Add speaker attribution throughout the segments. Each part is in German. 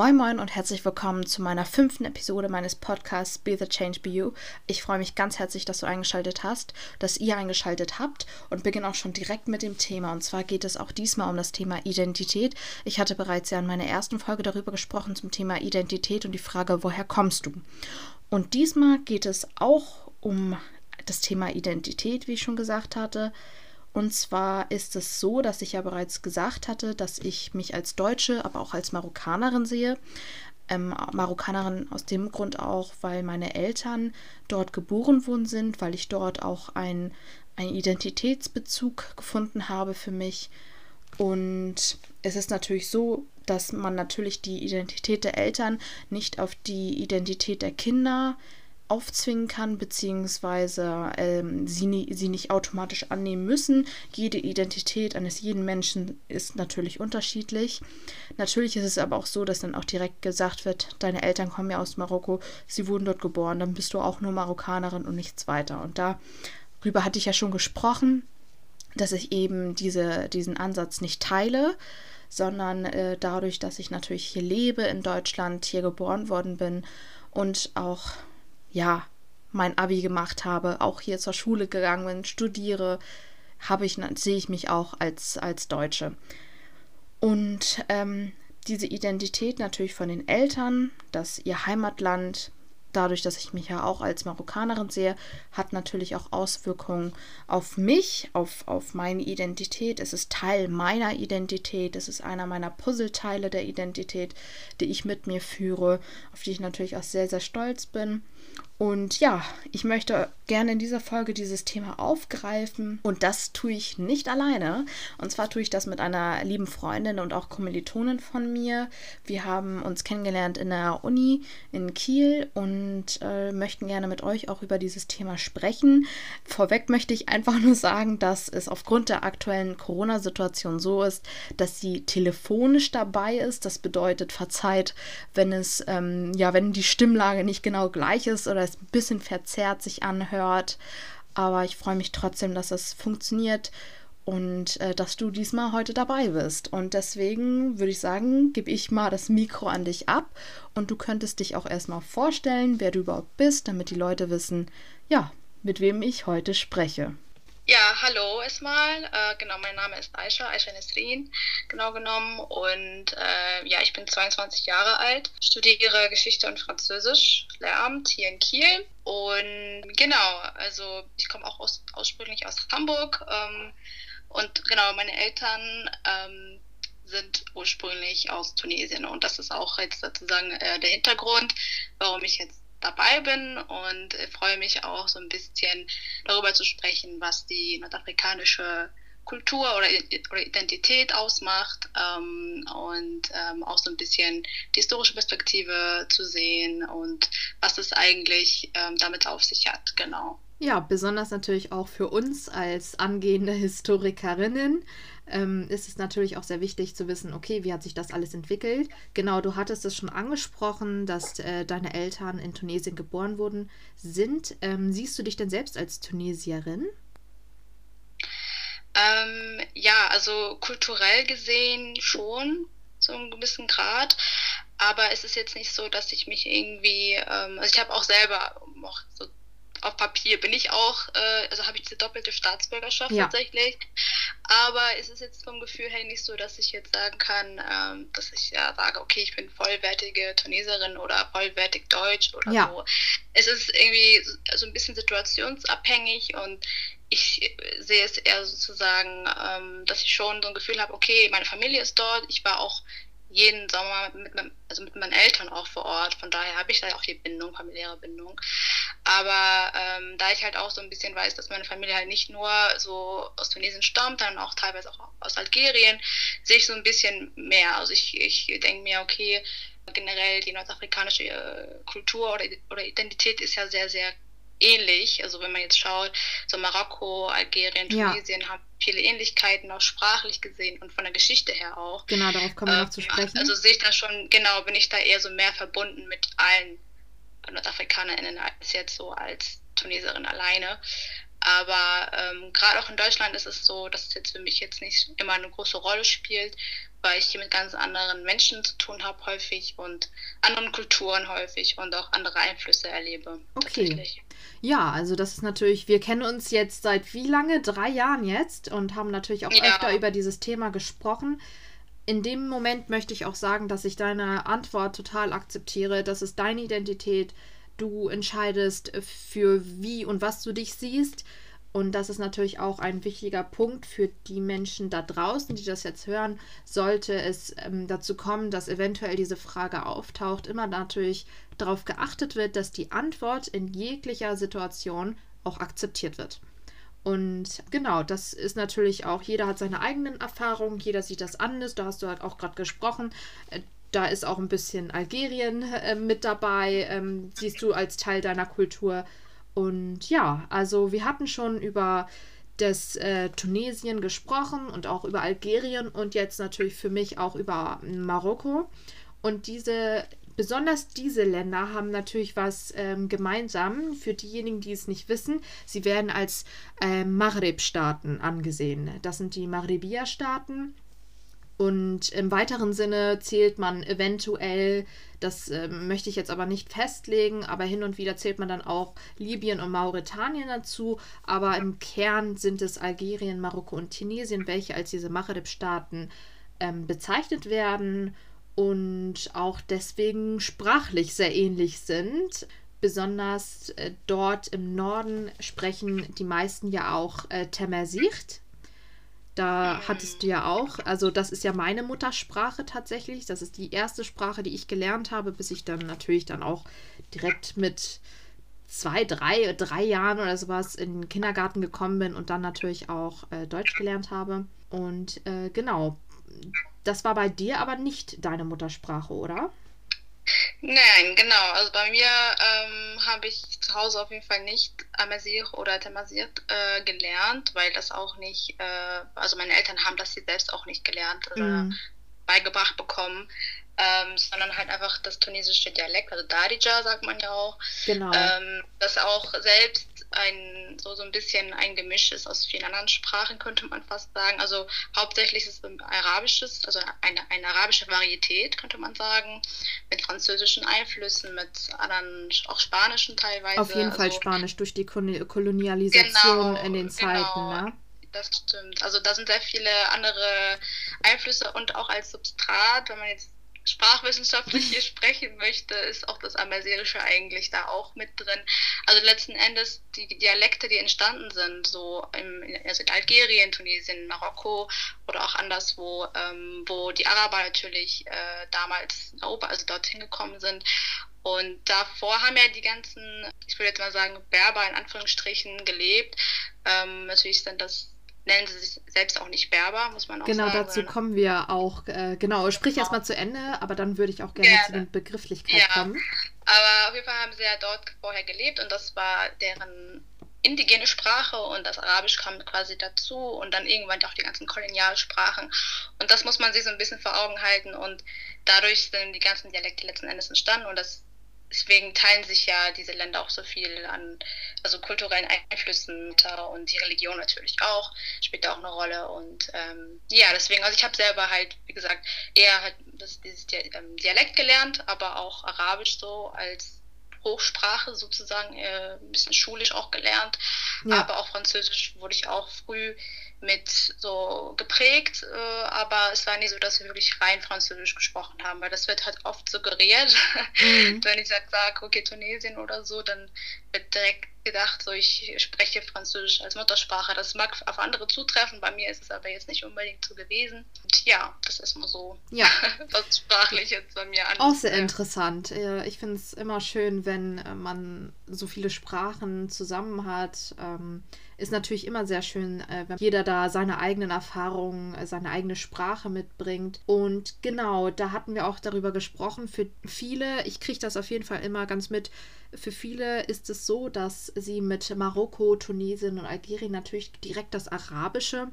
Speaker 1: Moin Moin und herzlich willkommen zu meiner fünften Episode meines Podcasts Be the Change Be You. Ich freue mich ganz herzlich, dass du eingeschaltet hast, dass ihr eingeschaltet habt und beginne auch schon direkt mit dem Thema. Und zwar geht es auch diesmal um das Thema Identität. Ich hatte bereits ja in meiner ersten Folge darüber gesprochen zum Thema Identität und die Frage, woher kommst du? Und diesmal geht es auch um das Thema Identität, wie ich schon gesagt hatte. Und zwar ist es so, dass ich ja bereits gesagt hatte, dass ich mich als Deutsche, aber auch als Marokkanerin sehe. Ähm, Marokkanerin aus dem Grund auch, weil meine Eltern dort geboren worden sind, weil ich dort auch einen Identitätsbezug gefunden habe für mich. Und es ist natürlich so, dass man natürlich die Identität der Eltern nicht auf die Identität der Kinder aufzwingen kann, beziehungsweise ähm, sie, nie, sie nicht automatisch annehmen müssen. Jede Identität eines jeden Menschen ist natürlich unterschiedlich. Natürlich ist es aber auch so, dass dann auch direkt gesagt wird, deine Eltern kommen ja aus Marokko, sie wurden dort geboren, dann bist du auch nur Marokkanerin und nichts weiter. Und darüber hatte ich ja schon gesprochen, dass ich eben diese, diesen Ansatz nicht teile sondern äh, dadurch, dass ich natürlich hier lebe in Deutschland, hier geboren worden bin und auch ja, mein Abi gemacht habe, auch hier zur Schule gegangen bin, studiere, habe ich, sehe ich mich auch als, als Deutsche. Und ähm, diese Identität natürlich von den Eltern, dass ihr Heimatland dadurch, dass ich mich ja auch als Marokkanerin sehe, hat natürlich auch Auswirkungen auf mich, auf, auf meine Identität. Es ist Teil meiner Identität. Es ist einer meiner Puzzleteile der Identität, die ich mit mir führe, auf die ich natürlich auch sehr, sehr stolz bin. Und ja, ich möchte gerne in dieser Folge dieses Thema aufgreifen. Und das tue ich nicht alleine. Und zwar tue ich das mit einer lieben Freundin und auch Kommilitonin von mir. Wir haben uns kennengelernt in der Uni in Kiel und äh, möchten gerne mit euch auch über dieses Thema sprechen. Vorweg möchte ich einfach nur sagen, dass es aufgrund der aktuellen Corona-Situation so ist, dass sie telefonisch dabei ist. Das bedeutet, verzeiht, wenn es, ähm, ja, wenn die Stimmlage nicht genau gleich ist oder es ein bisschen verzerrt sich anhört. Aber ich freue mich trotzdem, dass es funktioniert und äh, dass du diesmal heute dabei bist. Und deswegen würde ich sagen, gebe ich mal das Mikro an dich ab und du könntest dich auch erstmal vorstellen, wer du überhaupt bist, damit die Leute wissen, ja, mit wem ich heute spreche.
Speaker 2: Ja, hallo erstmal. Äh, genau, mein Name ist Aisha, Aisha Nesrin, genau genommen. Und äh, ja, ich bin 22 Jahre alt, studiere Geschichte und Französisch, Lehramt hier in Kiel. Und genau, also ich komme auch aus, ursprünglich aus Hamburg. Ähm, und genau, meine Eltern ähm, sind ursprünglich aus Tunesien. Und das ist auch jetzt sozusagen äh, der Hintergrund, warum ich jetzt dabei bin und freue mich auch so ein bisschen darüber zu sprechen, was die nordafrikanische Kultur oder, oder Identität ausmacht ähm, und ähm, auch so ein bisschen die historische Perspektive zu sehen und was es eigentlich ähm, damit auf sich hat, genau.
Speaker 1: Ja, besonders natürlich auch für uns als angehende Historikerinnen ähm, ist es natürlich auch sehr wichtig zu wissen, okay, wie hat sich das alles entwickelt? Genau, du hattest es schon angesprochen, dass äh, deine Eltern in Tunesien geboren wurden, sind. Ähm, siehst du dich denn selbst als Tunesierin?
Speaker 2: Ähm, ja, also kulturell gesehen schon, so ein gewissen Grad. Aber es ist jetzt nicht so, dass ich mich irgendwie, ähm, also ich habe auch selber auch so auf Papier bin ich auch, äh, also habe ich diese doppelte Staatsbürgerschaft ja. tatsächlich. Aber es ist jetzt vom Gefühl her nicht so, dass ich jetzt sagen kann, ähm, dass ich ja sage, okay, ich bin vollwertige Tuneserin oder vollwertig Deutsch oder ja. so. Es ist irgendwie so ein bisschen situationsabhängig und ich sehe es eher sozusagen, ähm, dass ich schon so ein Gefühl habe, okay, meine Familie ist dort, ich war auch jeden Sommer mit, meinem, also mit meinen Eltern auch vor Ort. Von daher habe ich da auch die Bindung, familiäre Bindung. Aber ähm, da ich halt auch so ein bisschen weiß, dass meine Familie halt nicht nur so aus Tunesien stammt, sondern auch teilweise auch aus Algerien, sehe ich so ein bisschen mehr. Also ich, ich denke mir, okay, generell die nordafrikanische äh, Kultur oder, oder Identität ist ja sehr, sehr ähnlich. Also wenn man jetzt schaut, so Marokko, Algerien, Tunesien ja. haben viele Ähnlichkeiten, auch sprachlich gesehen und von der Geschichte her auch.
Speaker 1: Genau, darauf kommen wir noch zu sprechen.
Speaker 2: Also sehe ich da schon, genau, bin ich da eher so mehr verbunden mit allen NordafrikanerInnen als jetzt so als Tuneserin alleine. Aber ähm, gerade auch in Deutschland ist es so, dass es jetzt für mich jetzt nicht immer eine große Rolle spielt, weil ich hier mit ganz anderen Menschen zu tun habe häufig und anderen Kulturen häufig und auch andere Einflüsse erlebe.
Speaker 3: Okay. Ja, also das ist natürlich, wir kennen uns jetzt seit wie lange? Drei Jahren jetzt und haben natürlich auch ja. öfter über dieses Thema gesprochen. In dem Moment möchte ich auch sagen, dass ich deine Antwort total akzeptiere. Das ist deine Identität. Du entscheidest für wie und was du dich siehst. Und das ist natürlich auch ein wichtiger Punkt für die Menschen da draußen, die das jetzt hören. Sollte es ähm, dazu kommen, dass eventuell diese Frage auftaucht, immer natürlich darauf geachtet wird, dass die Antwort in jeglicher Situation auch akzeptiert wird. Und genau, das ist natürlich auch, jeder hat seine eigenen Erfahrungen, jeder sieht das anders. Da hast du halt auch gerade gesprochen. Äh, da ist auch ein bisschen Algerien äh, mit dabei, ähm, siehst du als Teil deiner Kultur. Und ja, also wir hatten schon über das äh, Tunesien gesprochen und auch über Algerien und jetzt natürlich für mich auch über Marokko. Und diese, besonders diese Länder haben natürlich was ähm, gemeinsam. Für diejenigen, die es nicht wissen, sie werden als äh, Maghreb-Staaten angesehen. Das sind die Maghrebia-Staaten. Und im weiteren Sinne zählt man eventuell, das äh, möchte ich jetzt aber nicht festlegen, aber hin und wieder zählt man dann auch Libyen und Mauretanien dazu. Aber im Kern sind es Algerien, Marokko und Tunesien, welche als diese Maghreb-Staaten ähm, bezeichnet werden und auch deswegen sprachlich sehr ähnlich sind. Besonders äh, dort im Norden sprechen die meisten ja auch äh, Temersicht da hattest du ja auch, also das ist ja meine Muttersprache tatsächlich. Das ist die erste Sprache, die ich gelernt habe, bis ich dann natürlich dann auch direkt mit zwei, drei, drei Jahren oder sowas in den Kindergarten gekommen bin und dann natürlich auch äh, Deutsch gelernt habe. Und äh, genau, das war bei dir aber nicht deine Muttersprache, oder?
Speaker 2: Nein, genau. Also bei mir ähm, habe ich zu Hause auf jeden Fall nicht Amazir oder Tamazir äh, gelernt, weil das auch nicht, äh, also meine Eltern haben das selbst auch nicht gelernt oder mm. beigebracht bekommen ähm, sondern halt einfach das tunesische Dialekt, also Darija sagt man ja auch, genau. ähm, das auch selbst ein so, so ein bisschen ein Gemisch ist aus vielen anderen Sprachen, könnte man fast sagen. Also hauptsächlich ist es ein arabisches, also eine, eine arabische Varietät, könnte man sagen, mit französischen Einflüssen, mit anderen, auch spanischen teilweise.
Speaker 3: Auf jeden
Speaker 2: also,
Speaker 3: Fall Spanisch durch die Kolonialisation genau, in den Zeiten, genau. ne?
Speaker 2: das stimmt. Also da sind sehr viele andere Einflüsse und auch als Substrat, wenn man jetzt sprachwissenschaftlich hier sprechen möchte, ist auch das Amerserische eigentlich da auch mit drin. Also letzten Endes die Dialekte, die entstanden sind, so im, also in Algerien, Tunesien, Marokko oder auch anderswo, ähm, wo die Araber natürlich äh, damals also dorthin gekommen sind. Und davor haben ja die ganzen, ich würde jetzt mal sagen, Berber in Anführungsstrichen gelebt. Ähm, natürlich sind das nennen sie sich selbst auch nicht Berber, muss man auch
Speaker 3: genau,
Speaker 2: sagen.
Speaker 3: Genau, dazu kommen wir auch. Äh, genau, sprich genau. erstmal zu Ende, aber dann würde ich auch gerne, gerne. zu den Begrifflichkeiten ja. kommen.
Speaker 2: Aber auf jeden Fall haben sie ja dort vorher gelebt und das war deren indigene Sprache und das Arabisch kam quasi dazu und dann irgendwann auch die ganzen Kolonialsprachen. Und das muss man sich so ein bisschen vor Augen halten und dadurch sind die ganzen Dialekte letzten Endes entstanden und das deswegen teilen sich ja diese Länder auch so viel an also kulturellen Einflüssen und die Religion natürlich auch spielt da auch eine Rolle und ähm, ja deswegen also ich habe selber halt wie gesagt eher halt das, dieses ähm, Dialekt gelernt aber auch Arabisch so als Hochsprache sozusagen äh, ein bisschen schulisch auch gelernt ja. aber auch Französisch wurde ich auch früh mit so geprägt, äh, aber es war nie so, dass wir wirklich rein Französisch gesprochen haben, weil das wird halt oft suggeriert. Mhm. Wenn ich halt sage, okay, Tunesien oder so, dann wird direkt gedacht, so ich spreche Französisch als Muttersprache. Das mag auf andere zutreffen, bei mir ist es aber jetzt nicht unbedingt so gewesen. Und ja, das ist mal so,
Speaker 3: ja.
Speaker 2: was sprachlich jetzt bei mir
Speaker 3: an. Auch sehr interessant. Ich finde es immer schön, wenn äh, man so viele Sprachen zusammen hat. Ähm, ist natürlich immer sehr schön, äh, wenn jeder da seine eigenen Erfahrungen, äh, seine eigene Sprache mitbringt. Und genau, da hatten wir auch darüber gesprochen. Für viele, ich kriege das auf jeden Fall immer ganz mit, für viele ist es so, dass sie mit Marokko, Tunesien und Algerien natürlich direkt das Arabische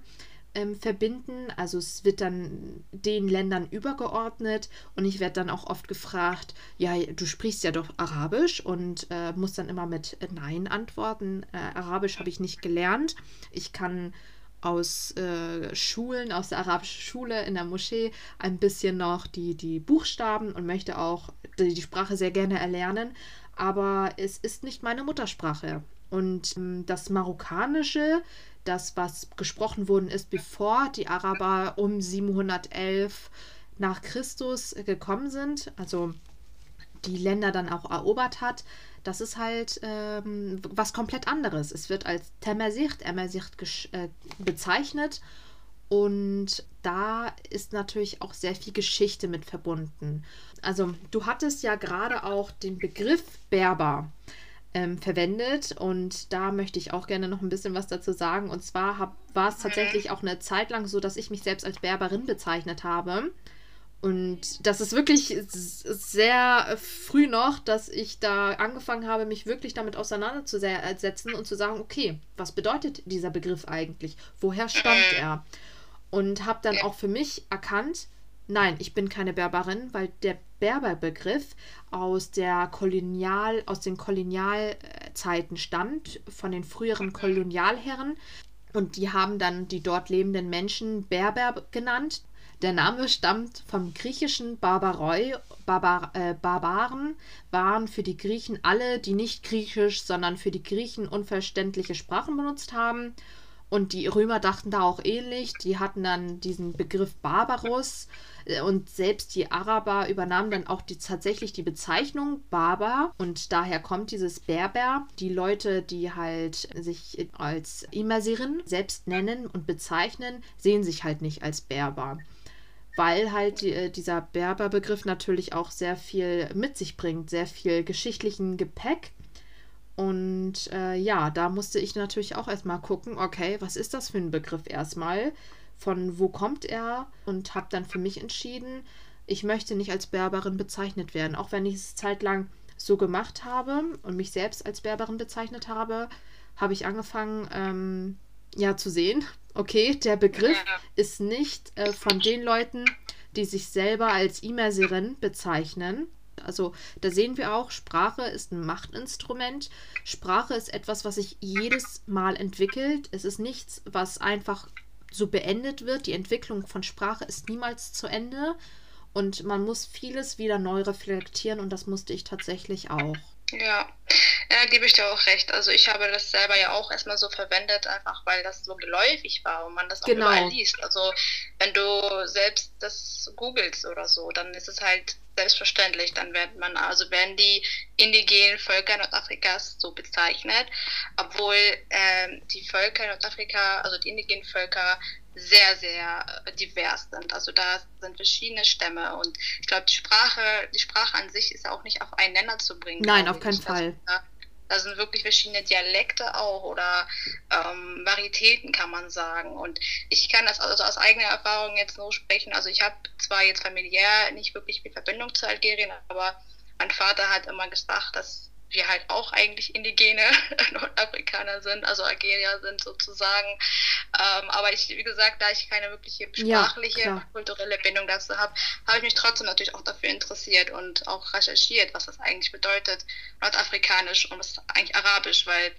Speaker 3: ähm, verbinden. Also es wird dann den Ländern übergeordnet und ich werde dann auch oft gefragt, ja, du sprichst ja doch Arabisch und äh, muss dann immer mit Nein antworten. Äh, Arabisch habe ich nicht gelernt. Ich kann aus äh, Schulen, aus der arabischen Schule in der Moschee ein bisschen noch die, die Buchstaben und möchte auch die, die Sprache sehr gerne erlernen. Aber es ist nicht meine Muttersprache. Und ähm, das Marokkanische, das, was gesprochen worden ist, bevor die Araber um 711 nach Christus gekommen sind, also die Länder dann auch erobert hat, das ist halt ähm, was komplett anderes. Es wird als Temersicht, Emersicht äh, bezeichnet und da ist natürlich auch sehr viel Geschichte mit verbunden. Also du hattest ja gerade auch den Begriff Berber ähm, verwendet und da möchte ich auch gerne noch ein bisschen was dazu sagen. Und zwar war es tatsächlich auch eine Zeit lang so, dass ich mich selbst als Berberin bezeichnet habe. Und das ist wirklich sehr früh noch, dass ich da angefangen habe, mich wirklich damit auseinanderzusetzen und zu sagen, okay, was bedeutet dieser Begriff eigentlich? Woher stammt er? Und habe dann auch für mich erkannt, nein, ich bin keine Berberin, weil der Berberbegriff aus der Kolonial, aus den Kolonialzeiten stammt, von den früheren Kolonialherren. Und die haben dann die dort lebenden Menschen Berber genannt. Der Name stammt vom griechischen Barbaroi. Barbar, äh, Barbaren waren für die Griechen alle, die nicht griechisch, sondern für die Griechen unverständliche Sprachen benutzt haben. Und die Römer dachten da auch ähnlich. Die hatten dann diesen Begriff Barbarus äh, und selbst die Araber übernahmen dann auch die, tatsächlich die Bezeichnung Barbar und daher kommt dieses Berber. Die Leute, die halt sich als Immersirin selbst nennen und bezeichnen, sehen sich halt nicht als Berber weil halt die, äh, dieser Berber-Begriff natürlich auch sehr viel mit sich bringt, sehr viel geschichtlichen Gepäck. Und äh, ja, da musste ich natürlich auch erstmal gucken, okay, was ist das für ein Begriff erstmal? Von wo kommt er? Und habe dann für mich entschieden, ich möchte nicht als Berberin bezeichnet werden. Auch wenn ich es zeitlang so gemacht habe und mich selbst als Berberin bezeichnet habe, habe ich angefangen, ähm, ja, zu sehen, Okay, der Begriff ist nicht äh, von den Leuten, die sich selber als Immerserin bezeichnen. Also da sehen wir auch, Sprache ist ein Machtinstrument. Sprache ist etwas, was sich jedes Mal entwickelt. Es ist nichts, was einfach so beendet wird. Die Entwicklung von Sprache ist niemals zu Ende. Und man muss vieles wieder neu reflektieren und das musste ich tatsächlich auch.
Speaker 2: Ja, ja, gebe ich dir auch recht. Also ich habe das selber ja auch erstmal so verwendet, einfach weil das so geläufig war und man das auch genau. überall liest. Also wenn du selbst das googelst oder so, dann ist es halt selbstverständlich. Dann wird man, also werden die indigenen Völker Nordafrikas so bezeichnet, obwohl ähm, die Völker Nordafrika, also die indigenen Völker sehr, sehr äh, divers sind. Also da sind verschiedene Stämme und ich glaube, die Sprache, die Sprache an sich ist ja auch nicht auf einen Nenner zu bringen.
Speaker 3: Nein, auf keinen Fall.
Speaker 2: Also, da sind wirklich verschiedene Dialekte auch oder ähm, Varietäten, kann man sagen. Und ich kann das also aus eigener Erfahrung jetzt nur sprechen. Also ich habe zwar jetzt familiär nicht wirklich viel Verbindung zu Algerien, aber mein Vater hat immer gesagt, dass wir halt auch eigentlich indigene Nordafrikaner sind, also Algerier sind sozusagen. Ähm, aber ich, wie gesagt, da ich keine wirkliche sprachliche, ja, kulturelle Bindung dazu habe, habe ich mich trotzdem natürlich auch dafür interessiert und auch recherchiert, was das eigentlich bedeutet, nordafrikanisch und was eigentlich arabisch, weil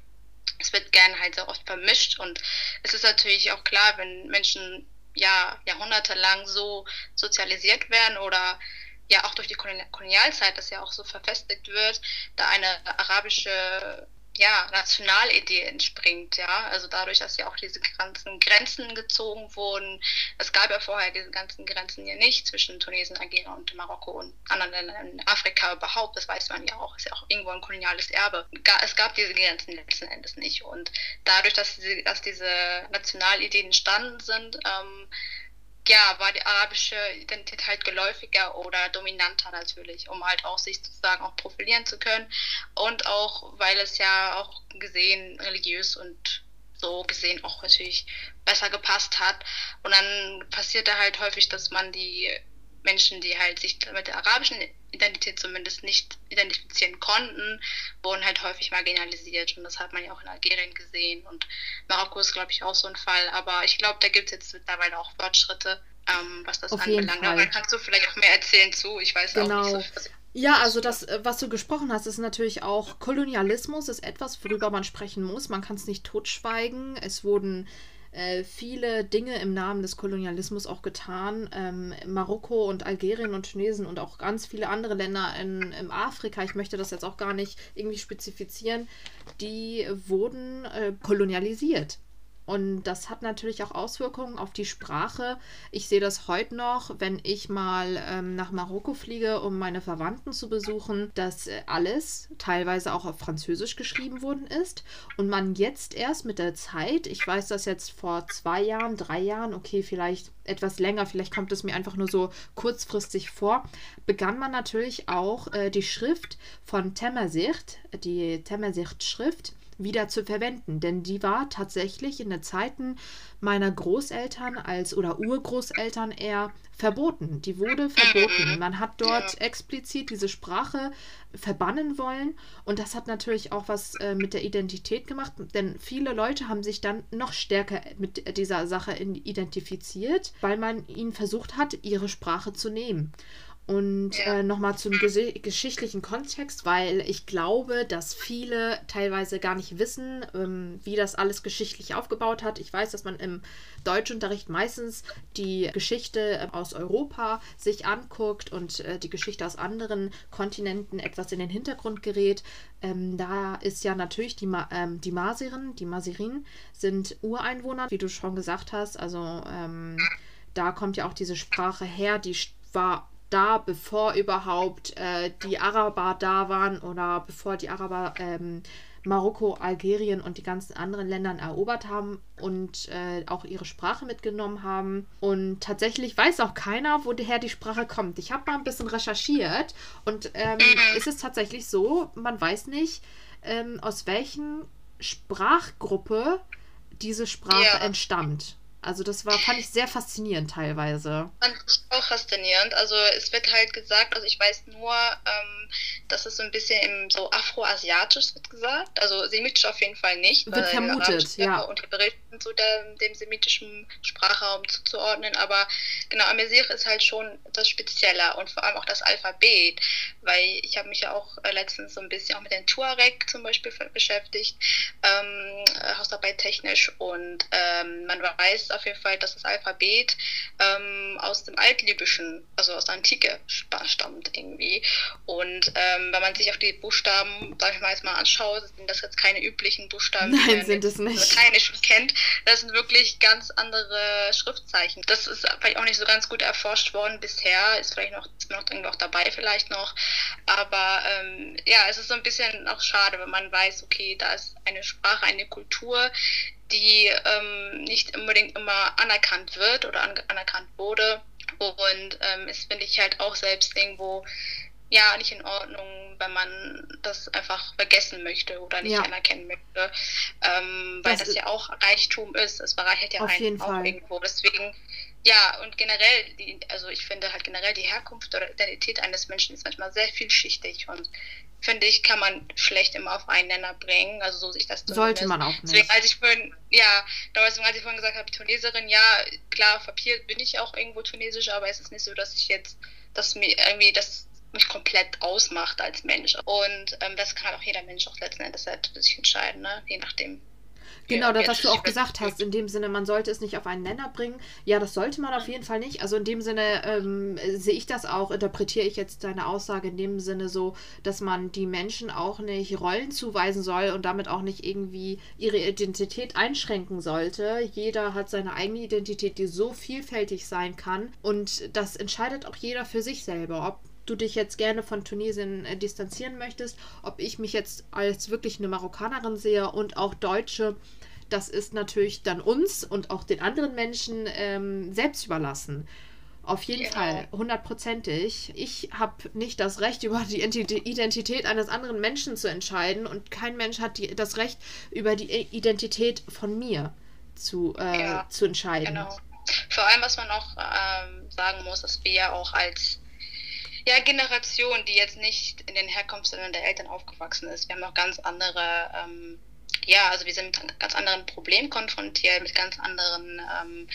Speaker 2: es wird gerne halt sehr oft vermischt und es ist natürlich auch klar, wenn Menschen ja jahrhundertelang so sozialisiert werden oder ja auch durch die Kolonialzeit, das ja auch so verfestigt wird, da eine arabische ja, Nationalidee entspringt, ja. Also dadurch, dass ja auch diese ganzen Grenzen gezogen wurden. Es gab ja vorher diese ganzen Grenzen hier nicht zwischen Tunesien, Algerien und Marokko und anderen Ländern in Afrika überhaupt. Das weiß man ja auch. Ist ja auch irgendwo ein koloniales Erbe. Es gab diese Grenzen letzten Endes nicht. Und dadurch, dass diese, dass diese Nationalideen entstanden sind, ähm, ja, war die arabische Identität halt geläufiger oder dominanter natürlich, um halt auch sich sozusagen auch profilieren zu können. Und auch, weil es ja auch gesehen, religiös und so gesehen auch natürlich besser gepasst hat. Und dann passierte halt häufig, dass man die Menschen, die halt sich mit der arabischen Identität zumindest nicht identifizieren konnten, wurden halt häufig marginalisiert. Und das hat man ja auch in Algerien gesehen. Und Marokko ist, glaube ich, auch so ein Fall. Aber ich glaube, da gibt es jetzt mittlerweile auch Fortschritte, ähm, was das Auf anbelangt. Aber kannst du vielleicht auch mehr erzählen zu. Ich weiß genau. auch nicht so.
Speaker 3: Ja, also das, äh, was du gesprochen hast, ist natürlich auch Kolonialismus, ist etwas, worüber man sprechen muss. Man kann es nicht totschweigen. Es wurden äh, viele Dinge im Namen des Kolonialismus auch getan. Ähm, Marokko und Algerien und Tunesien und auch ganz viele andere Länder in, in Afrika, ich möchte das jetzt auch gar nicht irgendwie spezifizieren, die wurden äh, kolonialisiert. Und das hat natürlich auch Auswirkungen auf die Sprache. Ich sehe das heute noch, wenn ich mal ähm, nach Marokko fliege, um meine Verwandten zu besuchen, dass äh, alles teilweise auch auf Französisch geschrieben worden ist. Und man jetzt erst mit der Zeit, ich weiß das jetzt vor zwei Jahren, drei Jahren, okay, vielleicht etwas länger, vielleicht kommt es mir einfach nur so kurzfristig vor, begann man natürlich auch äh, die Schrift von Temersicht, die Temersicht-Schrift, wieder zu verwenden. Denn die war tatsächlich in den Zeiten meiner Großeltern als oder Urgroßeltern eher verboten. Die wurde verboten. Man hat dort explizit diese Sprache verbannen wollen und das hat natürlich auch was äh, mit der Identität gemacht, denn viele Leute haben sich dann noch stärker mit dieser Sache identifiziert, weil man ihnen versucht hat, ihre Sprache zu nehmen. Und ja. äh, nochmal zum geschichtlichen Kontext, weil ich glaube, dass viele teilweise gar nicht wissen, ähm, wie das alles geschichtlich aufgebaut hat. Ich weiß, dass man im Deutschunterricht meistens die Geschichte äh, aus Europa sich anguckt und äh, die Geschichte aus anderen Kontinenten etwas in den Hintergrund gerät. Ähm, da ist ja natürlich die, Ma ähm, die Masiren, die Masirin sind Ureinwohner, wie du schon gesagt hast. Also ähm, da kommt ja auch diese Sprache her, die war da, bevor überhaupt äh, die Araber da waren oder bevor die Araber ähm, Marokko, Algerien und die ganzen anderen Länder erobert haben und äh, auch ihre Sprache mitgenommen haben. Und tatsächlich weiß auch keiner, woher die Sprache kommt. Ich habe mal ein bisschen recherchiert und ähm, mhm. ist es tatsächlich so, man weiß nicht, ähm, aus welchen Sprachgruppe diese Sprache ja. entstammt. Also das war, fand ich sehr faszinierend teilweise.
Speaker 2: Fand ich auch faszinierend. Also es wird halt gesagt, also ich weiß nur, ähm, dass es so ein bisschen im so afroasiatisch wird gesagt. Also semitisch auf jeden Fall nicht.
Speaker 3: Wird vermutet, ja.
Speaker 2: Und Hebräisch so der, dem semitischen Sprachraum zuzuordnen. Aber genau, Amesir ist halt schon das Spezieller und vor allem auch das Alphabet. Weil ich habe mich ja auch äh, letztens so ein bisschen auch mit den Tuareg zum Beispiel beschäftigt, ähm, Hausarbeit technisch. Und ähm, man weiß, auf jeden Fall, dass das Alphabet ähm, aus dem Altlibyschen, also aus der Antike stammt irgendwie. Und ähm, wenn man sich auch die Buchstaben, sag ich mal, jetzt mal anschaut, sind das jetzt keine üblichen Buchstaben,
Speaker 3: Nein, die man sind es nicht.
Speaker 2: Kennt. Das sind wirklich ganz andere Schriftzeichen. Das ist vielleicht auch nicht so ganz gut erforscht worden bisher. Ist vielleicht noch, ist noch irgendwie auch dabei vielleicht noch. Aber ähm, ja, es ist so ein bisschen auch schade, wenn man weiß, okay, da ist eine Sprache, eine Kultur, die ähm, nicht unbedingt immer anerkannt wird oder an anerkannt wurde. Und ähm, ist, finde ich, halt auch selbst irgendwo ja nicht in Ordnung, wenn man das einfach vergessen möchte oder nicht ja. anerkennen möchte. Ähm, weil das, das, ja auch Reichtum ist. Es bereichert ja einen auch Fall. irgendwo. Deswegen ja, und generell, die, also ich finde halt generell die Herkunft oder Identität eines Menschen ist manchmal sehr vielschichtig und finde ich, kann man schlecht immer auf einen Nenner bringen. Also so sich das
Speaker 3: Sollte man auch nicht.
Speaker 2: Deswegen, als ich vorhin, ja, damals, als ich vorhin gesagt habe, Tuneserin, ja, klar, auf Papier bin ich auch irgendwo tunesisch, aber es ist nicht so, dass ich jetzt, dass mir irgendwie das mich komplett ausmacht als Mensch. Und ähm, das kann halt auch jeder Mensch auch letzten Endes halt für sich entscheiden, ne? Je nachdem,
Speaker 3: Genau, das, was du auch gesagt hast, in dem Sinne, man sollte es nicht auf einen Nenner bringen. Ja, das sollte man auf jeden Fall nicht. Also in dem Sinne ähm, sehe ich das auch, interpretiere ich jetzt deine Aussage in dem Sinne so, dass man die Menschen auch nicht Rollen zuweisen soll und damit auch nicht irgendwie ihre Identität einschränken sollte. Jeder hat seine eigene Identität, die so vielfältig sein kann. Und das entscheidet auch jeder für sich selber, ob du dich jetzt gerne von Tunesien äh, distanzieren möchtest, ob ich mich jetzt als wirklich eine Marokkanerin sehe und auch Deutsche, das ist natürlich dann uns und auch den anderen Menschen ähm, selbst überlassen. Auf jeden ja. Fall, hundertprozentig. Ich habe nicht das Recht, über die Identität eines anderen Menschen zu entscheiden und kein Mensch hat die, das Recht, über die Identität von mir zu, äh, ja, zu entscheiden. Genau.
Speaker 2: Vor allem, was man auch ähm, sagen muss, dass wir ja auch als ja, Generation, die jetzt nicht in den Herkunftsländern der Eltern aufgewachsen ist. Wir haben auch ganz andere, ähm, ja, also wir sind mit ganz anderen Problemen konfrontiert, mit ganz anderen, ähm,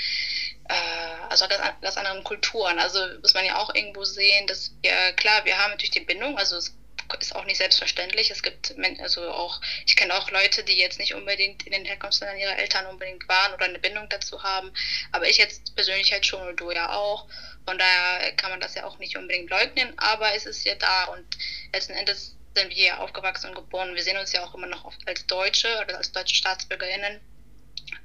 Speaker 2: äh, also ganz, ganz anderen Kulturen. Also muss man ja auch irgendwo sehen, dass wir, klar, wir haben natürlich die Bindung, also es ist auch nicht selbstverständlich. Es gibt, also auch, ich kenne auch Leute, die jetzt nicht unbedingt in den Herkunftsländern ihrer Eltern unbedingt waren oder eine Bindung dazu haben. Aber ich jetzt persönlich halt schon und du ja auch. Von daher kann man das ja auch nicht unbedingt leugnen, aber es ist ja da und letzten Endes sind wir hier aufgewachsen und geboren. Wir sehen uns ja auch immer noch als Deutsche oder als deutsche StaatsbürgerInnen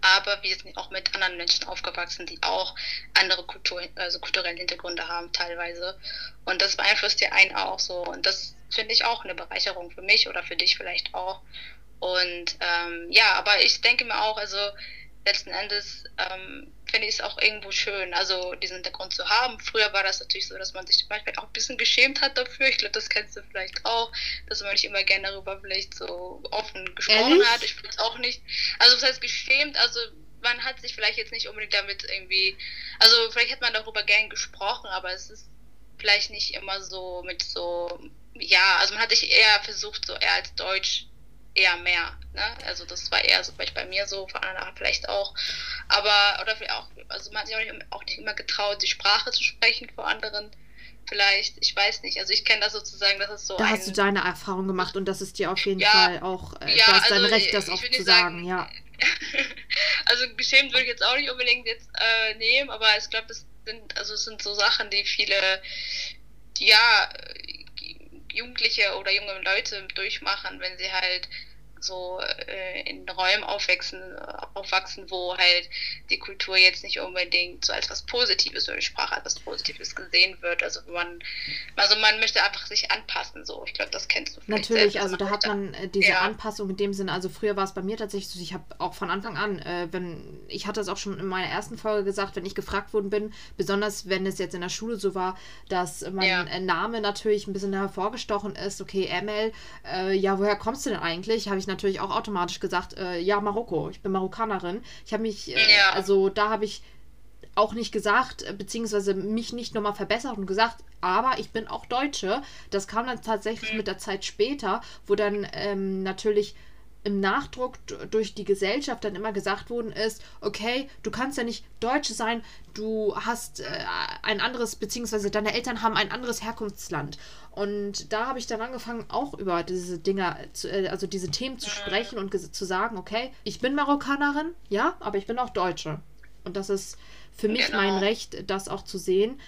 Speaker 2: aber wir sind auch mit anderen Menschen aufgewachsen, die auch andere Kultur, also kulturelle Hintergründe haben teilweise. Und das beeinflusst ja einen auch so. Und das finde ich auch eine Bereicherung für mich oder für dich vielleicht auch. Und ähm, ja, aber ich denke mir auch, also letzten Endes ähm, finde ich es auch irgendwo schön, also diesen Hintergrund zu haben. Früher war das natürlich so, dass man sich manchmal auch ein bisschen geschämt hat dafür. Ich glaube, das kennst du vielleicht auch, dass man nicht immer gerne darüber vielleicht so offen gesprochen Ehrlich? hat. Ich finde es auch nicht. Also was heißt geschämt? Also man hat sich vielleicht jetzt nicht unbedingt damit irgendwie, also vielleicht hat man darüber gern gesprochen, aber es ist vielleicht nicht immer so mit so, ja, also man hat sich eher versucht, so eher als Deutsch eher mehr. Ne? Also das war eher so vielleicht bei mir so, von anderen vielleicht auch. Aber, oder auch, also man hat sich auch nicht, auch nicht immer getraut, die Sprache zu sprechen vor anderen. Vielleicht, ich weiß nicht. Also ich kenne das sozusagen, das ist so.
Speaker 3: Da
Speaker 2: ein,
Speaker 3: hast du deine Erfahrung gemacht und das ist dir auf jeden ja, Fall auch, äh, ja, ist dein also Recht, das auch zu sagen, sagen, ja.
Speaker 2: also geschämt würde ich jetzt auch nicht unbedingt jetzt äh, nehmen, aber ich glaube, das sind, also es sind so Sachen, die viele, ja, Jugendliche oder junge Leute durchmachen, wenn sie halt so äh, in Räumen aufwachsen, aufwachsen, wo halt die Kultur jetzt nicht unbedingt so als was Positives oder die Sprache als was Positives gesehen wird. Also man, also man möchte einfach sich anpassen. So, ich glaube, das kennst du.
Speaker 3: Natürlich, selbst, also da hat man äh, diese ja. Anpassung in dem Sinne. Also früher war es bei mir tatsächlich so. Ich habe auch von Anfang an, äh, wenn ich hatte es auch schon in meiner ersten Folge gesagt, wenn ich gefragt worden bin, besonders wenn es jetzt in der Schule so war, dass mein ja. Äh, Name natürlich ein bisschen hervorgestochen ist. Okay, ML, äh, ja, woher kommst du denn eigentlich? Habe ich natürlich auch automatisch gesagt, äh, ja, Marokko, ich bin Marokkanerin. Ich habe mich, äh, ja. also da habe ich auch nicht gesagt, äh, beziehungsweise mich nicht nochmal verbessert und gesagt, aber ich bin auch Deutsche. Das kam dann tatsächlich mhm. mit der Zeit später, wo dann ähm, natürlich im Nachdruck durch die Gesellschaft dann immer gesagt worden ist, okay, du kannst ja nicht Deutsche sein, du hast äh, ein anderes, beziehungsweise deine Eltern haben ein anderes Herkunftsland. Und da habe ich dann angefangen, auch über diese Dinge, zu, äh, also diese Themen zu sprechen und zu sagen, okay, ich bin Marokkanerin, ja, aber ich bin auch Deutsche. Und das ist für mich genau. mein Recht, das auch zu sehen.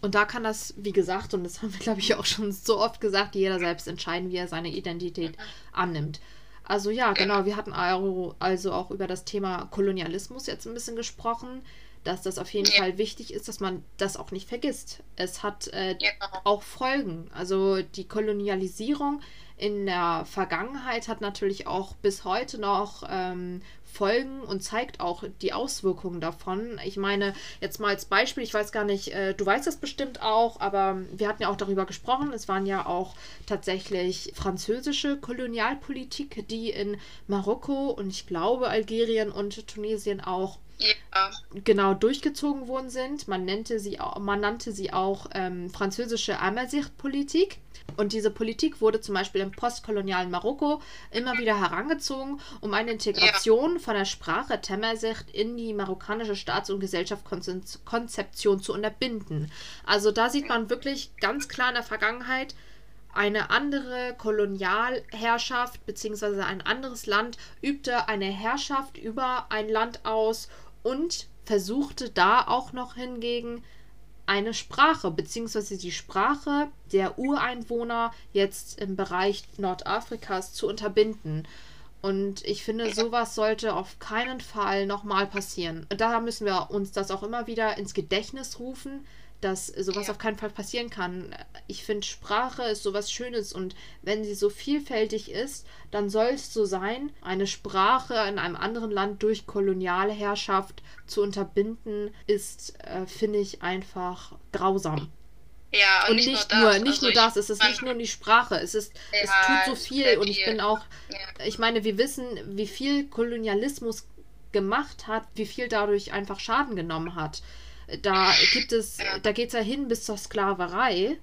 Speaker 3: Und da kann das, wie gesagt, und das haben wir, glaube ich, auch schon so oft gesagt, jeder selbst entscheiden, wie er seine Identität annimmt. Also ja, genau, wir hatten also auch über das Thema Kolonialismus jetzt ein bisschen gesprochen, dass das auf jeden ja. Fall wichtig ist, dass man das auch nicht vergisst. Es hat äh, ja. auch Folgen. Also die Kolonialisierung in der Vergangenheit hat natürlich auch bis heute noch ähm, Folgen und zeigt auch die Auswirkungen davon. Ich meine, jetzt mal als Beispiel, ich weiß gar nicht, äh, du weißt das bestimmt auch, aber wir hatten ja auch darüber gesprochen. Es waren ja auch tatsächlich französische Kolonialpolitik, die in Marokko und ich glaube Algerien und Tunesien auch ja. genau durchgezogen worden sind. Man nannte sie, man nannte sie auch ähm, französische Amazigh-Politik. Und diese Politik wurde zum Beispiel im postkolonialen Marokko immer wieder herangezogen, um eine Integration ja. von der Sprache Temersicht in die marokkanische Staats- und Gesellschaftskonzeption zu unterbinden. Also da sieht man wirklich ganz klar in der Vergangenheit, eine andere Kolonialherrschaft bzw. ein anderes Land übte eine Herrschaft über ein Land aus und versuchte da auch noch hingegen eine Sprache bzw. die Sprache der Ureinwohner jetzt im Bereich Nordafrikas zu unterbinden. Und ich finde, sowas sollte auf keinen Fall nochmal passieren. Da müssen wir uns das auch immer wieder ins Gedächtnis rufen, dass sowas ja. auf keinen Fall passieren kann. Ich finde, Sprache ist sowas Schönes und wenn sie so vielfältig ist, dann soll es so sein, eine Sprache in einem anderen Land durch Kolonialherrschaft zu unterbinden, ist, äh, finde ich, einfach grausam.
Speaker 2: Ja, und,
Speaker 3: und nicht, nicht, nur, das, nicht also nur das, es ist nicht nur die Sprache, es ist, ja, es tut so viel und ich bin auch, ja. ich meine, wir wissen, wie viel Kolonialismus gemacht hat, wie viel dadurch einfach Schaden genommen hat. Da gibt es, ja. da geht es ja hin bis zur Sklaverei.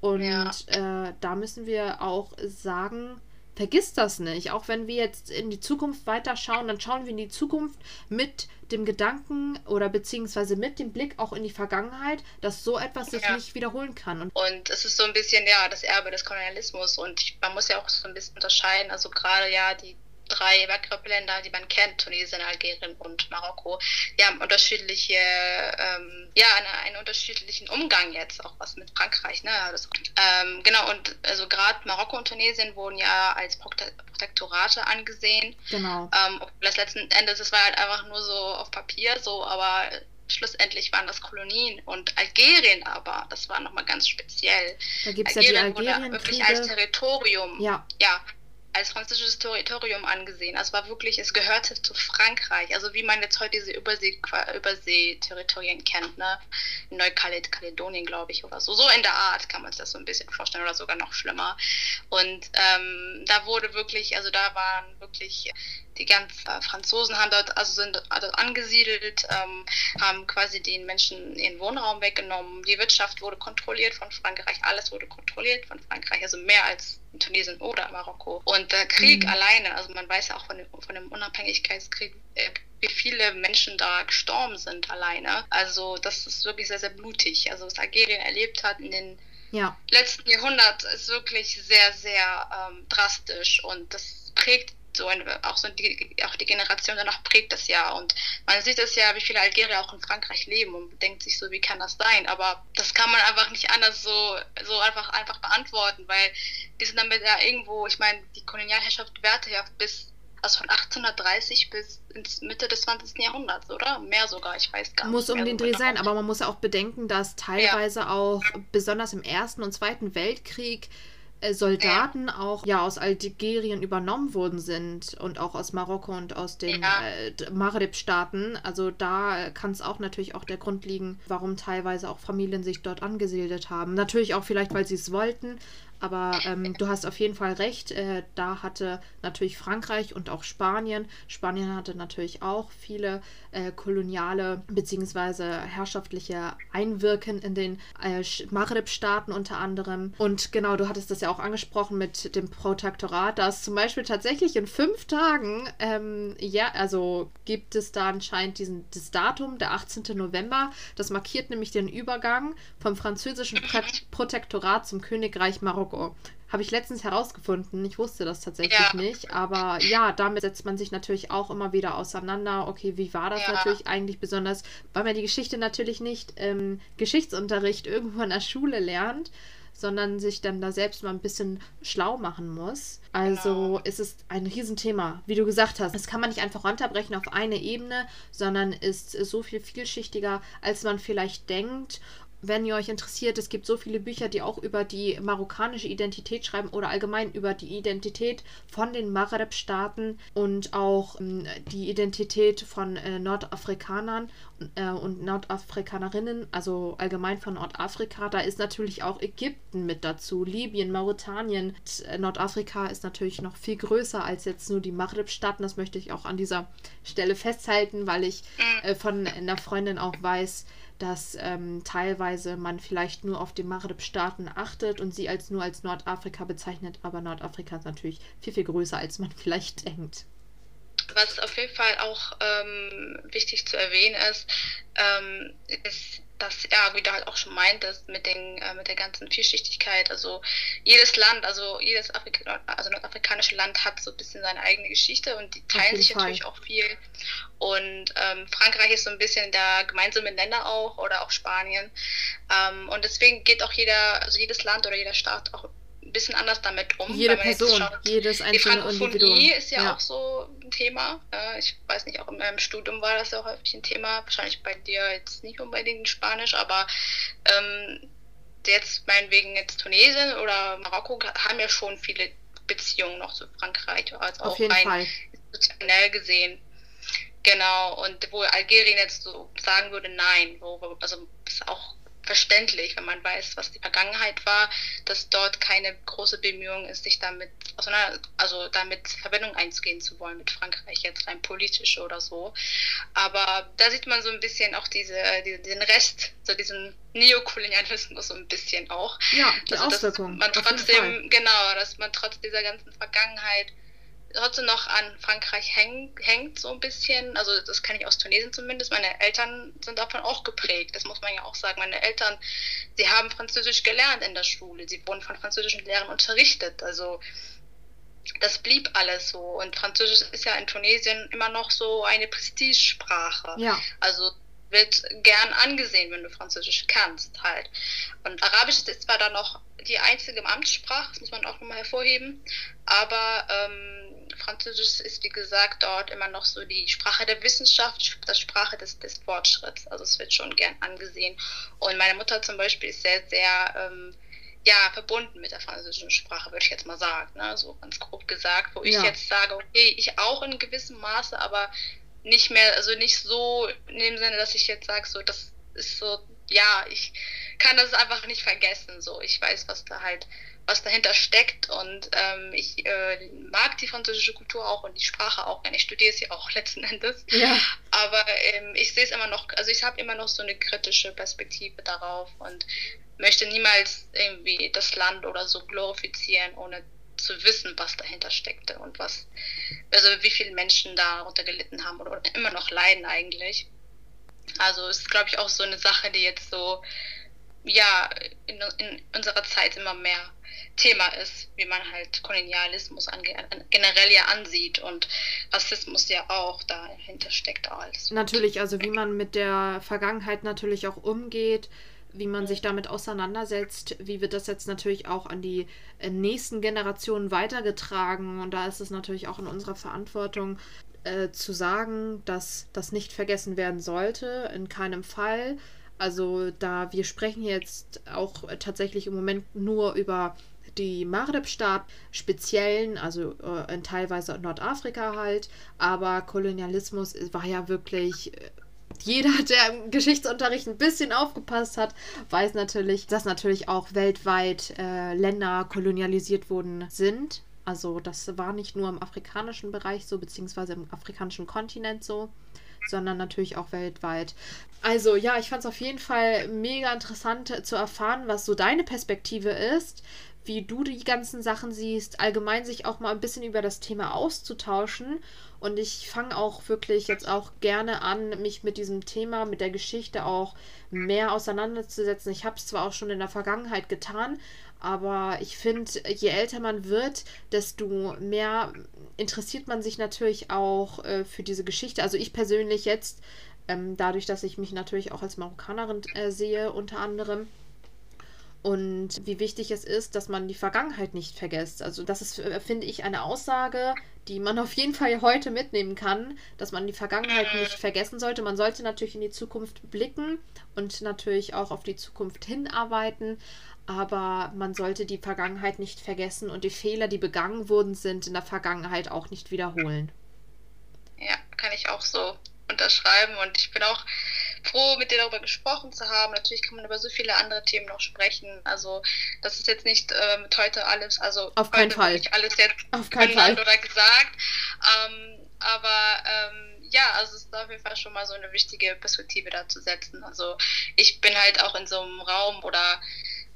Speaker 3: Und ja. äh, da müssen wir auch sagen, vergiss das nicht. Auch wenn wir jetzt in die Zukunft weiterschauen, dann schauen wir in die Zukunft mit dem Gedanken oder beziehungsweise mit dem Blick auch in die Vergangenheit, dass so etwas sich ja. nicht wiederholen kann.
Speaker 2: Und, und es ist so ein bisschen, ja, das Erbe des Kolonialismus und man muss ja auch so ein bisschen unterscheiden, also gerade ja die drei Maghreb-Länder, die man kennt, Tunesien, Algerien und Marokko, die haben unterschiedliche, ähm, ja, eine, einen unterschiedlichen Umgang jetzt, auch was mit Frankreich, ne? Das, ähm, genau, und also gerade Marokko und Tunesien wurden ja als Protektorate angesehen.
Speaker 3: Genau.
Speaker 2: Ähm, das letzten Endes, es war halt einfach nur so auf Papier so, aber schlussendlich waren das Kolonien und Algerien aber, das war nochmal ganz speziell.
Speaker 3: Da gibt es ja die Algerien
Speaker 2: wurde wirklich als Territorium,
Speaker 3: ja.
Speaker 2: ja, als französisches Territorium angesehen. Also war wirklich, es gehörte zu Frankreich. Also wie man jetzt heute diese Übersee, Überseeterritorien kennt, ne? Neukaledonien, glaube ich, oder so. So in der Art kann man sich das so ein bisschen vorstellen oder sogar noch schlimmer. Und ähm, da wurde wirklich, also da waren wirklich die ganzen äh, Franzosen haben dort, also sind dort angesiedelt, ähm, haben quasi den Menschen ihren Wohnraum weggenommen. Die Wirtschaft wurde kontrolliert von Frankreich, alles wurde kontrolliert von Frankreich, also mehr als in Tunesien oder Marokko. Und der Krieg mhm. alleine, also man weiß ja auch von dem, von dem Unabhängigkeitskrieg, äh, wie viele Menschen da gestorben sind alleine. Also das ist wirklich sehr, sehr blutig. Also was Algerien erlebt hat in den
Speaker 3: ja.
Speaker 2: letzten Jahrhundert ist wirklich sehr, sehr ähm, drastisch und das prägt so ein, auch so die, auch die Generation danach prägt das ja und man sieht es ja, wie viele Algerier auch in Frankreich leben und denkt sich so, wie kann das sein? Aber das kann man einfach nicht anders so, so einfach, einfach beantworten, weil die sind damit ja irgendwo, ich meine, die Kolonialherrschaft währte ja bis also von 1830 bis ins Mitte des 20. Jahrhunderts, oder? Mehr sogar, ich weiß gar
Speaker 3: nicht. Muss um den Dreh genau. sein, aber man muss ja auch bedenken, dass teilweise ja. auch, besonders im Ersten und Zweiten Weltkrieg, Soldaten ja. auch ja aus Algerien übernommen worden sind und auch aus Marokko und aus den ja. äh, Maghreb-Staaten. Also da kann es auch natürlich auch der Grund liegen, warum teilweise auch Familien sich dort angesiedelt haben. Natürlich auch vielleicht, weil sie es wollten, aber ähm, du hast auf jeden Fall recht. Äh, da hatte natürlich Frankreich und auch Spanien. Spanien hatte natürlich auch viele äh, koloniale bzw. herrschaftliche Einwirken in den äh, Maghreb-Staaten unter anderem. Und genau, du hattest das ja auch angesprochen mit dem Protektorat, dass zum Beispiel tatsächlich in fünf Tagen, ähm, ja, also gibt es da anscheinend diesen, das Datum, der 18. November. Das markiert nämlich den Übergang vom französischen Protektorat zum Königreich Marokko. Marokko. Habe ich letztens herausgefunden. Ich wusste das tatsächlich ja. nicht. Aber ja, damit setzt man sich natürlich auch immer wieder auseinander. Okay, wie war das ja. natürlich eigentlich besonders, weil man die Geschichte natürlich nicht im Geschichtsunterricht irgendwo in der Schule lernt, sondern sich dann da selbst mal ein bisschen schlau machen muss. Also genau. ist es ein Riesenthema, wie du gesagt hast. Das kann man nicht einfach runterbrechen auf eine Ebene, sondern ist so viel vielschichtiger, als man vielleicht denkt wenn ihr euch interessiert, es gibt so viele Bücher, die auch über die marokkanische Identität schreiben oder allgemein über die Identität von den Maghreb-Staaten und auch ähm, die Identität von äh, Nordafrikanern äh, und Nordafrikanerinnen, also allgemein von Nordafrika. Da ist natürlich auch Ägypten mit dazu, Libyen, Mauretanien. Äh, Nordafrika ist natürlich noch viel größer als jetzt nur die Maghreb-Staaten. Das möchte ich auch an dieser Stelle festhalten, weil ich mhm. äh, von einer Freundin auch weiß, dass ähm, teilweise man vielleicht nur auf die Maghreb-Staaten achtet und sie als nur als Nordafrika bezeichnet, aber Nordafrika ist natürlich viel, viel größer, als man vielleicht denkt.
Speaker 2: Was auf jeden Fall auch ähm, wichtig zu erwähnen ist, ähm, ist dass, ja, wie du halt auch schon meintest, mit, den, äh, mit der ganzen Vielschichtigkeit, also jedes Land, also jedes Afrika, also nordafrikanische Land hat so ein bisschen seine eigene Geschichte und die teilen sich Fall. natürlich auch viel. Und ähm, Frankreich ist so ein bisschen der gemeinsame Nenner auch oder auch Spanien. Ähm, und deswegen geht auch jeder, also jedes Land oder jeder Staat auch bisschen anders damit um.
Speaker 3: Jede Person, schaut, jedes einzelne
Speaker 2: Die Frankophonie ist ja, ja, auch so ein Thema. Ich weiß nicht, auch in meinem Studium war das ja häufig ein Thema. Wahrscheinlich bei dir jetzt nicht unbedingt in Spanisch, aber ähm, jetzt meinetwegen jetzt Tunesien oder Marokko haben ja schon viele Beziehungen noch zu Frankreich, also
Speaker 3: Auf auch rein Fall.
Speaker 2: institutionell gesehen. Genau, und wo Algerien jetzt so sagen würde, nein, wo, also ist auch verständlich, wenn man weiß, was die Vergangenheit war, dass dort keine große Bemühung ist, sich damit also damit Verbindung einzugehen zu wollen mit Frankreich, jetzt rein politisch oder so. Aber da sieht man so ein bisschen auch diese, die, den Rest, so diesen Neokolonialismus so ein bisschen auch.
Speaker 3: Ja, die also, Auswirkungen.
Speaker 2: Man trotzdem, genau, dass man trotz dieser ganzen Vergangenheit trotzdem noch an Frankreich häng, hängt so ein bisschen. Also das kann ich aus Tunesien zumindest. Meine Eltern sind davon auch geprägt. Das muss man ja auch sagen. Meine Eltern, sie haben Französisch gelernt in der Schule. Sie wurden von französischen Lehrern unterrichtet. Also das blieb alles so. Und Französisch ist ja in Tunesien immer noch so eine Prestigesprache.
Speaker 3: Ja.
Speaker 2: Also wird gern angesehen, wenn du Französisch kannst halt. Und Arabisch ist zwar dann noch die einzige Amtssprache, das muss man auch nochmal hervorheben, aber ähm, Französisch ist, wie gesagt, dort immer noch so die Sprache der Wissenschaft, das Sprache des, des Fortschritts. Also es wird schon gern angesehen. Und meine Mutter zum Beispiel ist sehr, sehr ähm, ja, verbunden mit der französischen Sprache, würde ich jetzt mal sagen. Ne? So ganz grob gesagt, wo ja. ich jetzt sage, okay, ich auch in gewissem Maße, aber nicht mehr, also nicht so in dem Sinne, dass ich jetzt sage, so, das ist so, ja, ich kann das einfach nicht vergessen. So, ich weiß, was da halt, was dahinter steckt und ähm, ich äh, mag die französische Kultur auch und die Sprache auch, und ich studiere sie auch letzten Endes.
Speaker 3: Ja.
Speaker 2: Aber ähm, ich sehe es immer noch, also ich habe immer noch so eine kritische Perspektive darauf und möchte niemals irgendwie das Land oder so glorifizieren, ohne zu wissen, was dahinter steckte und was, also wie viele Menschen darunter gelitten haben oder immer noch leiden eigentlich. Also es ist, glaube ich, auch so eine Sache, die jetzt so, ja, in, in unserer Zeit immer mehr Thema ist, wie man halt Kolonialismus generell ja ansieht und Rassismus ja auch dahinter steckt alles.
Speaker 3: Natürlich, also wie man mit der Vergangenheit natürlich auch umgeht, wie man sich damit auseinandersetzt, wie wird das jetzt natürlich auch an die äh, nächsten Generationen weitergetragen. Und da ist es natürlich auch in unserer Verantwortung äh, zu sagen, dass das nicht vergessen werden sollte, in keinem Fall. Also da wir sprechen jetzt auch tatsächlich im Moment nur über die Maghreb-Staat speziellen, also äh, in teilweise Nordafrika halt, aber Kolonialismus war ja wirklich äh, jeder, der im Geschichtsunterricht ein bisschen aufgepasst hat, weiß natürlich, dass natürlich auch weltweit äh, Länder kolonialisiert worden sind. Also das war nicht nur im afrikanischen Bereich so, beziehungsweise im afrikanischen Kontinent so, sondern natürlich auch weltweit. Also ja, ich fand es auf jeden Fall mega interessant zu erfahren, was so deine Perspektive ist, wie du die ganzen Sachen siehst, allgemein sich auch mal ein bisschen über das Thema auszutauschen. Und ich fange auch wirklich jetzt auch gerne an, mich mit diesem Thema, mit der Geschichte auch mehr auseinanderzusetzen. Ich habe es zwar auch schon in der Vergangenheit getan, aber ich finde, je älter man wird, desto mehr interessiert man sich natürlich auch äh, für diese Geschichte. Also ich persönlich jetzt, ähm, dadurch, dass ich mich natürlich auch als Marokkanerin äh, sehe, unter anderem, und wie wichtig es ist, dass man die Vergangenheit nicht vergisst. Also das ist, äh, finde ich, eine Aussage, die man auf jeden Fall heute mitnehmen kann, dass man die Vergangenheit nicht vergessen sollte. Man sollte natürlich in die Zukunft blicken und natürlich auch auf die Zukunft hinarbeiten, aber man sollte die Vergangenheit nicht vergessen und die Fehler, die begangen wurden, sind in der Vergangenheit auch nicht wiederholen.
Speaker 2: Ja, kann ich auch so unterschreiben und ich bin auch froh, mit dir darüber gesprochen zu haben. Natürlich kann man über so viele andere Themen noch sprechen. Also das ist jetzt nicht äh, mit heute alles, also
Speaker 3: auf keinen Fall
Speaker 2: alles jetzt
Speaker 3: auf keinen Fall.
Speaker 2: oder gesagt. Ähm, aber ähm, ja, also es ist auf jeden Fall schon mal so eine wichtige Perspektive da zu setzen. Also ich bin halt auch in so einem Raum oder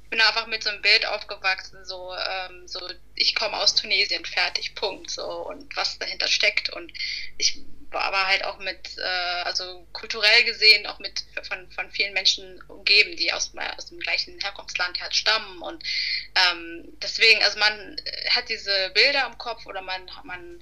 Speaker 2: bin einfach mit so einem Bild aufgewachsen, so, ähm, so ich komme aus Tunesien, fertig, Punkt, so und was dahinter steckt und ich aber halt auch mit, äh, also kulturell gesehen auch mit von, von vielen Menschen umgeben, die aus, aus dem gleichen Herkunftsland halt stammen. Und ähm, deswegen, also man hat diese Bilder im Kopf oder man, man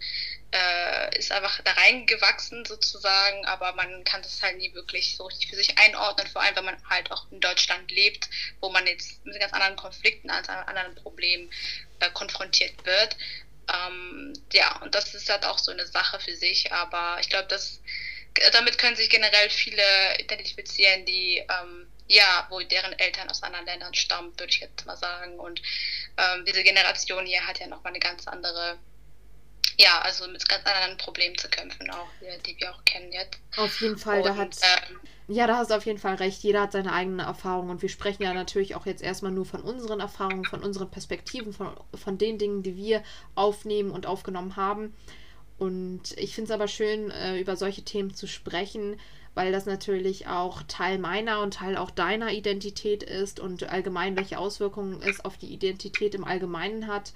Speaker 2: äh, ist einfach da reingewachsen sozusagen, aber man kann das halt nie wirklich so richtig für sich einordnen, vor allem wenn man halt auch in Deutschland lebt, wo man jetzt mit ganz anderen Konflikten, als anderen Problemen äh, konfrontiert wird. Ähm, ja, und das ist halt auch so eine Sache für sich, aber ich glaube, dass damit können sich generell viele identifizieren, die ähm, ja, wo deren Eltern aus anderen Ländern stammen, würde ich jetzt mal sagen. Und ähm, diese Generation hier hat ja nochmal eine ganz andere ja, also mit ganz anderen Problemen zu kämpfen, auch die, die wir auch kennen jetzt.
Speaker 3: Auf jeden Fall,
Speaker 2: Und,
Speaker 3: da hat.
Speaker 2: ähm,
Speaker 3: Ja, da hast du auf jeden Fall recht. Jeder hat seine eigenen Erfahrungen und wir sprechen ja natürlich auch jetzt erstmal nur von unseren Erfahrungen, von unseren Perspektiven, von, von den Dingen, die wir aufnehmen und aufgenommen haben. Und ich finde es aber schön, äh, über solche Themen zu sprechen, weil das natürlich auch Teil meiner und Teil auch deiner Identität ist und allgemein welche Auswirkungen es auf die Identität im Allgemeinen hat.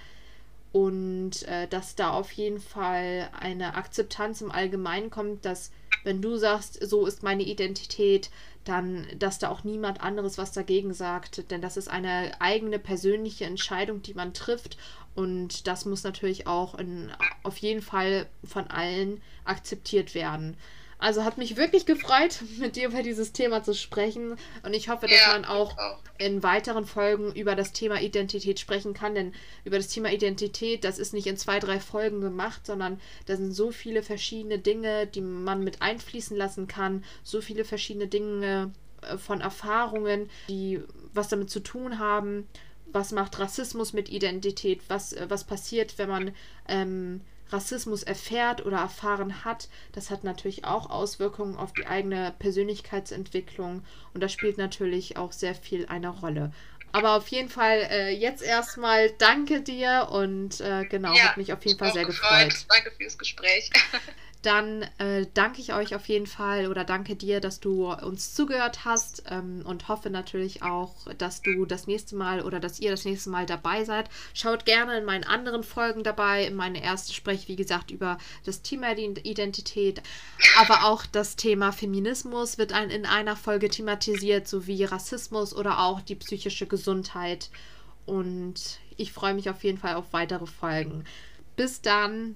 Speaker 3: Und äh, dass da auf jeden Fall eine Akzeptanz im Allgemeinen kommt, dass wenn du sagst, so ist meine Identität, dann, dass da auch niemand anderes was dagegen sagt. Denn das ist eine eigene persönliche Entscheidung, die man trifft. Und das muss natürlich auch in, auf jeden Fall von allen akzeptiert werden. Also hat mich wirklich gefreut, mit dir über dieses Thema zu sprechen. Und ich hoffe, dass
Speaker 2: Ja,
Speaker 3: man auch
Speaker 2: auch.
Speaker 3: in weiteren Folgen über das Thema Identität sprechen kann. Denn über das Thema Identität, das ist nicht in zwei, drei Folgen gemacht, sondern da sind so viele verschiedene Dinge, die man mit einfließen lassen kann. So viele verschiedene Dinge äh, von Erfahrungen, die was damit zu tun haben. Was macht Rassismus mit Identität? Was, äh, was passiert, wenn man ähm, Rassismus erfährt oder erfahren hat, das hat natürlich auch Auswirkungen auf die eigene Persönlichkeitsentwicklung und das spielt natürlich auch sehr viel eine Rolle. Aber auf jeden Fall äh, jetzt erstmal danke dir und äh, genau,
Speaker 2: Ja,
Speaker 3: hat mich auf jeden Fall sehr
Speaker 2: gefreut.
Speaker 3: gefreut.
Speaker 2: Danke fürs Gespräch.
Speaker 3: Dann äh, danke ich euch auf jeden Fall oder danke dir, dass du uns zugehört hast ähm, und hoffe natürlich auch, dass du das nächste Mal oder dass ihr das nächste Mal dabei seid. Schaut gerne in meinen anderen Folgen dabei. In meine erste spreche, wie gesagt, über das Thema Identität, aber auch das Thema Feminismus wird ein, in einer Folge thematisiert, sowie Rassismus oder auch die psychische Gesundheit. Und ich freue mich auf jeden Fall auf weitere Folgen. Bis dann.